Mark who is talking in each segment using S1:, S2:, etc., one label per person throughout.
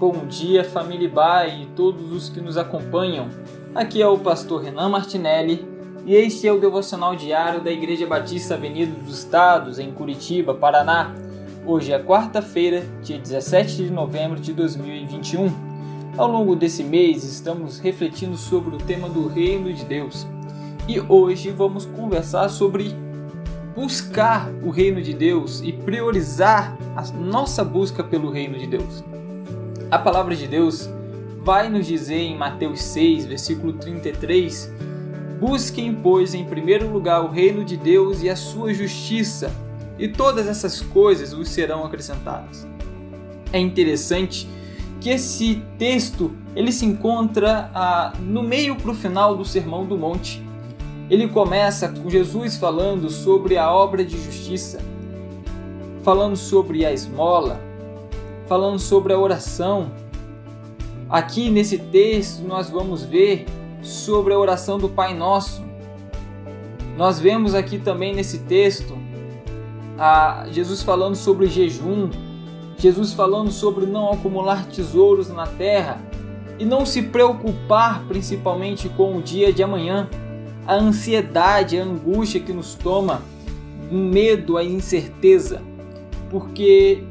S1: Bom dia, família Bai e todos os que nos acompanham. Aqui é o pastor Renan Martinelli e este é o devocional diário da Igreja Batista Avenida dos Estados, em Curitiba, Paraná. Hoje é quarta-feira, dia 17 de novembro de 2021. Ao longo desse mês, estamos refletindo sobre o tema do Reino de Deus e hoje vamos conversar sobre buscar o reino de Deus e priorizar a nossa busca pelo reino de Deus. A palavra de Deus vai nos dizer em Mateus 6, versículo 33: Busquem, pois, em primeiro lugar o reino de Deus e a sua justiça, e todas essas coisas vos serão acrescentadas. É interessante que esse texto ele se encontra ah, no meio para o final do Sermão do Monte ele começa com Jesus falando sobre a obra de justiça, falando sobre a esmola, falando sobre a oração. Aqui nesse texto nós vamos ver sobre a oração do Pai Nosso. Nós vemos aqui também nesse texto Jesus falando sobre jejum, Jesus falando sobre não acumular tesouros na terra e não se preocupar principalmente com o dia de amanhã a ansiedade, a angústia que nos toma, o medo, a incerteza, porque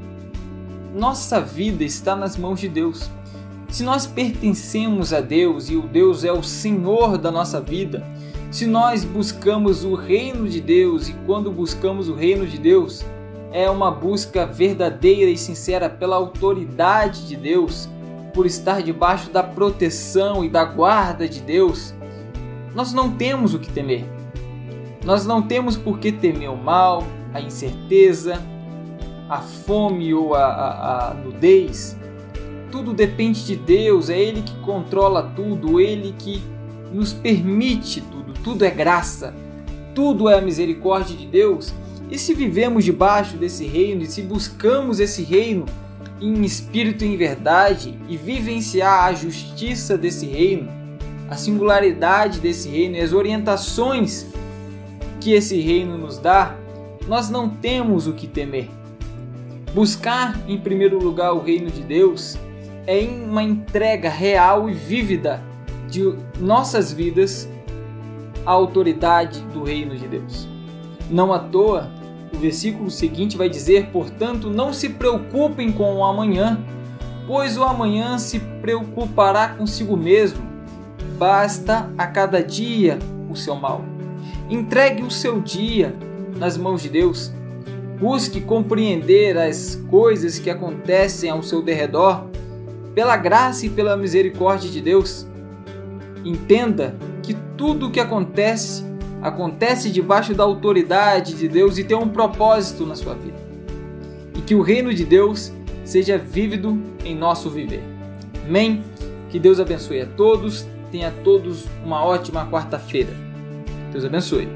S1: nossa vida está nas mãos de Deus. Se nós pertencemos a Deus e o Deus é o Senhor da nossa vida, se nós buscamos o reino de Deus e quando buscamos o reino de Deus, é uma busca verdadeira e sincera pela autoridade de Deus, por estar debaixo da proteção e da guarda de Deus, nós não temos o que temer. Nós não temos por que temer o mal, a incerteza, a fome ou a, a, a nudez. Tudo depende de Deus, é Ele que controla tudo, Ele que nos permite tudo, tudo é graça, tudo é a misericórdia de Deus. E se vivemos debaixo desse reino, e se buscamos esse reino em espírito e em verdade, e vivenciar a justiça desse reino, a singularidade desse reino e as orientações que esse reino nos dá, nós não temos o que temer. Buscar em primeiro lugar o reino de Deus é uma entrega real e vívida de nossas vidas à autoridade do reino de Deus. Não à toa, o versículo seguinte vai dizer: portanto, não se preocupem com o amanhã, pois o amanhã se preocupará consigo mesmo basta a cada dia o seu mal. Entregue o seu dia nas mãos de Deus. Busque compreender as coisas que acontecem ao seu derredor pela graça e pela misericórdia de Deus. Entenda que tudo o que acontece acontece debaixo da autoridade de Deus e tem um propósito na sua vida. E que o reino de Deus seja vívido em nosso viver. Amém? Que Deus abençoe a todos Tenha todos uma ótima quarta-feira. Deus abençoe.